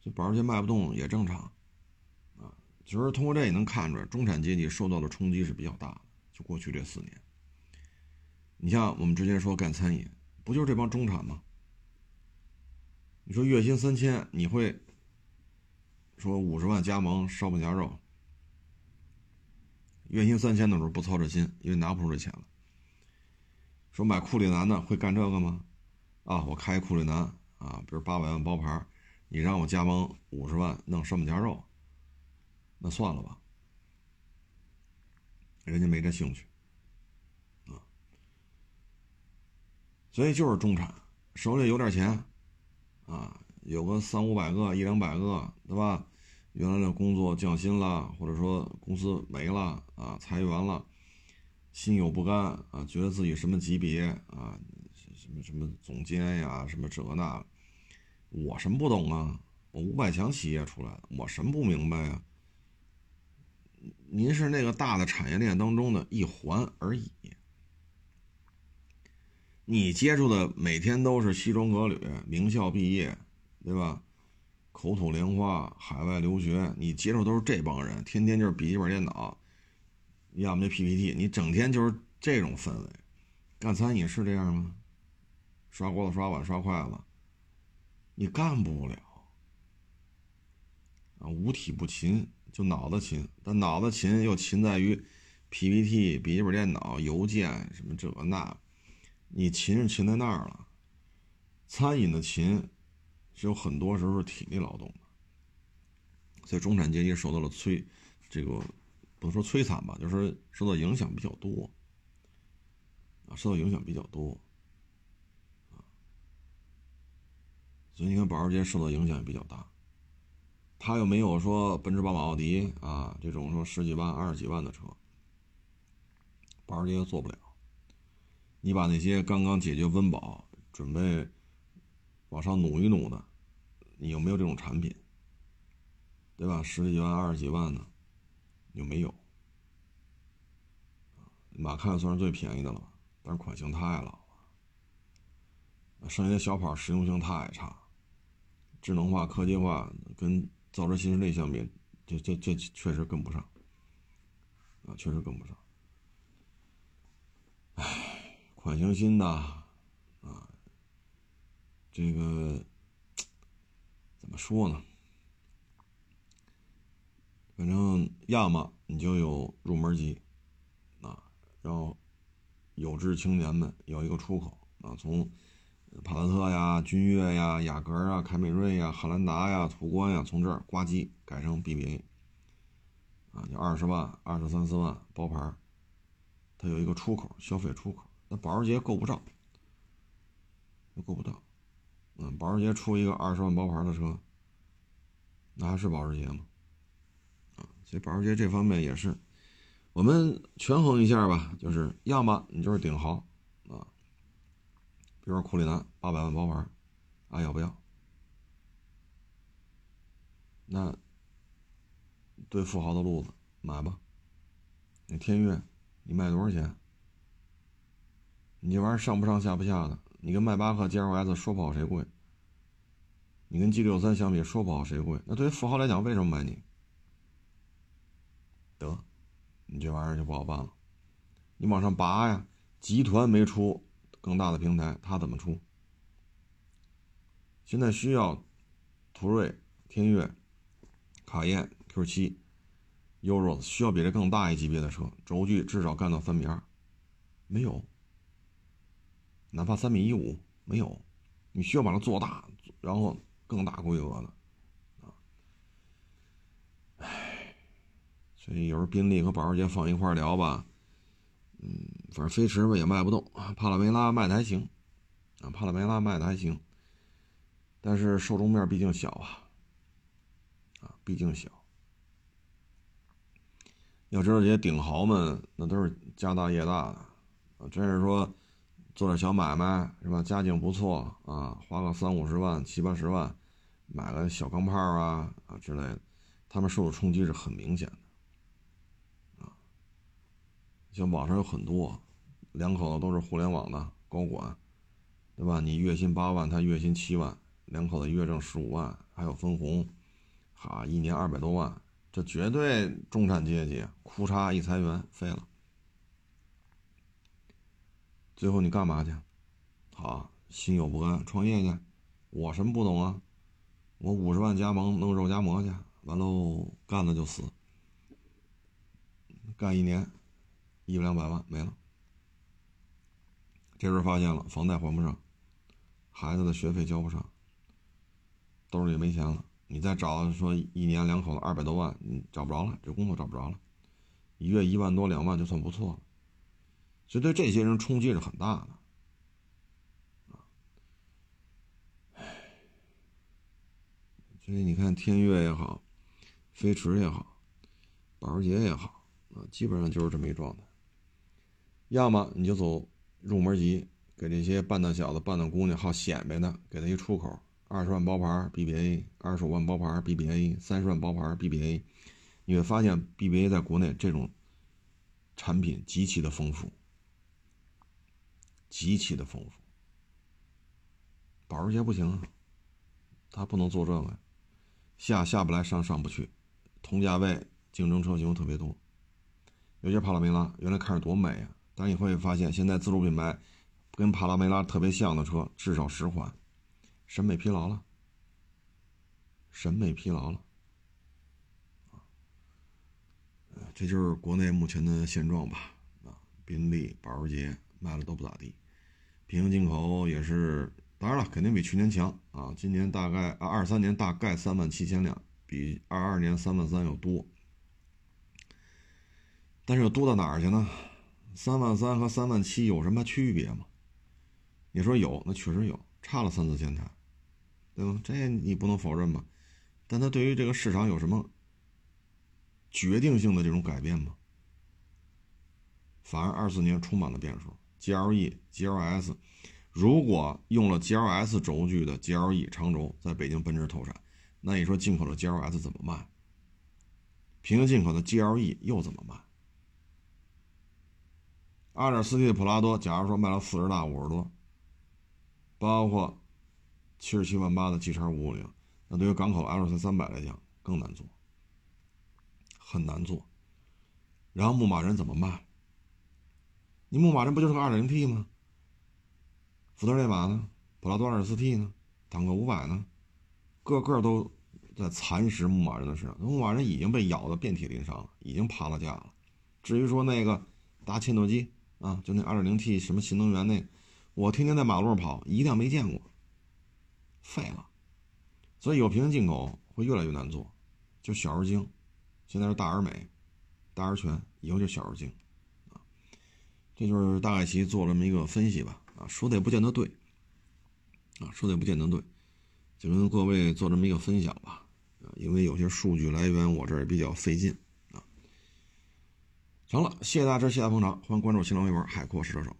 这保时捷卖不动也正常，啊，其实通过这也能看出来，中产阶级受到的冲击是比较大的。就过去这四年，你像我们之前说干餐饮，不就是这帮中产吗？你说月薪三千，你会说五十万加盟烧饼夹肉？月薪三千的时候不操这心，因为拿不出这钱了。说买库里南的会干这个吗？啊，我开库里南啊，比如八百万包牌，你让我加盟五十万弄烧饼夹肉，那算了吧。人家没这兴趣，啊，所以就是中产手里有点钱，啊，有个三五百个、一两百个，对吧？原来的工作降薪了，或者说公司没了啊，裁员了，心有不甘啊，觉得自己什么级别啊，什么什么总监呀，什么这那，我什么不懂啊？我五百强企业出来的，我什么不明白呀？您是那个大的产业链当中的一环而已，你接触的每天都是西装革履、名校毕业，对吧？口吐莲花，海外留学，你接触都是这帮人，天天就是笔记本电脑，要么就 PPT，你整天就是这种氛围。干餐饮是这样吗？刷锅子、刷碗、刷筷子，你干不了啊！五体不勤，就脑子勤，但脑子勤又勤在于 PPT、笔记本电脑、邮件什么这那，你勤是勤在那儿了。餐饮的勤。是有很多时候是体力劳动的，所以中产阶级受到了摧，这个不能说摧残吧，就是受到影响比较多，啊，受到影响比较多，啊，所以你看保时捷受到影响也比较大，他又没有说奔驰、宝马、奥迪啊这种说十几万、二十几万的车，保时捷做不了。你把那些刚刚解决温饱、准备。往上努一努的，你有没有这种产品？对吧？十几万、二十几万的，有没有？马看算是最便宜的了，但是款型太老了。剩下的小跑实用性太差，智能化、科技化跟造车新势力相比，这这这确实跟不上。啊，确实跟不上。唉，款型新的啊。这个怎么说呢？反正要么你就有入门级，啊，然后有志青年们有一个出口啊，从帕萨特呀、君越呀、雅阁啊、凯美瑞呀、汉兰达呀、途观呀，从这儿呱唧改成 BBA，啊，就二十万、二十三四万包牌，它有一个出口，消费出口，那保时捷够不上，够不到。嗯，保时捷出一个二十万包牌的车，那还是保时捷吗？啊，所以保时捷这方面也是，我们权衡一下吧，就是要么你就是顶豪，比如说库里南八百万包牌，啊要不要？那对富豪的路子买吧。那天悦你卖多少钱？你这玩意儿上不上下不下的？你跟迈巴赫 GLS 说不好谁贵，你跟 G 六三相比说不好谁贵。那对于富豪来讲，为什么买你？得，你这玩意儿就不好办了。你往上拔呀，集团没出更大的平台，他怎么出？现在需要途锐、天悦、卡宴、Q 七、Urus，需要比这更大一级别的车，轴距至少干到三米二，没有。哪怕三米一五没有，你需要把它做大，然后更大规格的，啊，唉，所以有时候宾利和保时捷放一块聊吧，嗯，反正飞驰吧也卖不动，帕拉梅拉卖的还行，啊，帕拉梅拉卖的还行，但是受众面毕竟小啊，啊，毕竟小，要知道这些顶豪们那都是家大业大的，啊，真是说。做点小买卖是吧？家境不错啊，花个三五十万、七八十万，买个小钢炮啊啊之类的，他们受的冲击是很明显的啊。像网上有很多两口子都是互联网的高管，对吧？你月薪八万，他月薪七万，两口子月挣十五万，还有分红，哈，一年二百多万，这绝对中产阶级，哭嚓一裁员废了。最后你干嘛去？好，心有不甘，创业去。我什么不懂啊？我五十万加盟弄肉夹馍去，完喽，干了就死。干一年，一两百万没了。这时候发现了，房贷还不上，孩子的学费交不上，兜里也没钱了。你再找说一年两口子二百多万，你找不着了，这工作找不着了，一月一万多两万就算不错了，所以对这些人冲击是很大的。所以你看天悦也好，飞驰也好，保时捷也好，啊，基本上就是这么一状态。要么你就走入门级，给这些半大小子、半大姑娘好显摆的，给他一出口，二十万包牌 BBA，二十五万包牌 BBA，三十万包牌 BBA，你会发现 BBA 在国内这种产品极其的丰富，极其的丰富。保时捷不行啊，他不能做这个。下下不来，上上不去，同价位竞争车型特别多，尤其帕拉梅拉，原来看着多美啊，但你会发现现在自主品牌跟帕拉梅拉特别像的车至少十款，审美疲劳了，审美疲劳了，这就是国内目前的现状吧，啊，宾利、保时捷卖的都不咋地，平行进口也是。当然了，肯定比去年强啊！今年大概啊，二三年大概三万七千辆，比二二年三万三要多。但是又多到哪儿去呢？三万三和三万七有什么区别吗？你说有，那确实有，差了三四千台，对吧？这你不能否认吧？但它对于这个市场有什么决定性的这种改变吗？反而二四年充满了变数，GLE、GLS。如果用了 GLS 轴距的 GLE 长轴在北京奔驰投产，那你说进口的 GLS 怎么卖？平行进口的 GLE 又怎么卖？2.4T 的普拉多，假如说卖了四十大五十多，包括七十七万八的 G 叉五五零，那对于港口 LC 三百来讲更难做，很难做。然后牧马人怎么卖？你牧马人不就是个 2.0T 吗？福特这把呢？普拉多 2.4T 呢？坦克五百呢？个个都在蚕食牧马人的市场。牧马人已经被咬得遍体鳞伤了，已经趴了架了。至于说那个大切诺基啊，就那 2.0T 什么新能源那，我天天在马路上跑，一辆没见过，废了。所以有平行进口会越来越难做，就小而精。现在是大而美，大而全，以后就小而精啊。这就是大概其做这么一个分析吧。啊，说的也不见得对，啊，说的也不见得对，就跟各位做这么一个分享吧，啊，因为有些数据来源我这儿也比较费劲，成了，谢谢大家支持，谢谢大家捧场，欢迎关注新浪微博海阔试车手。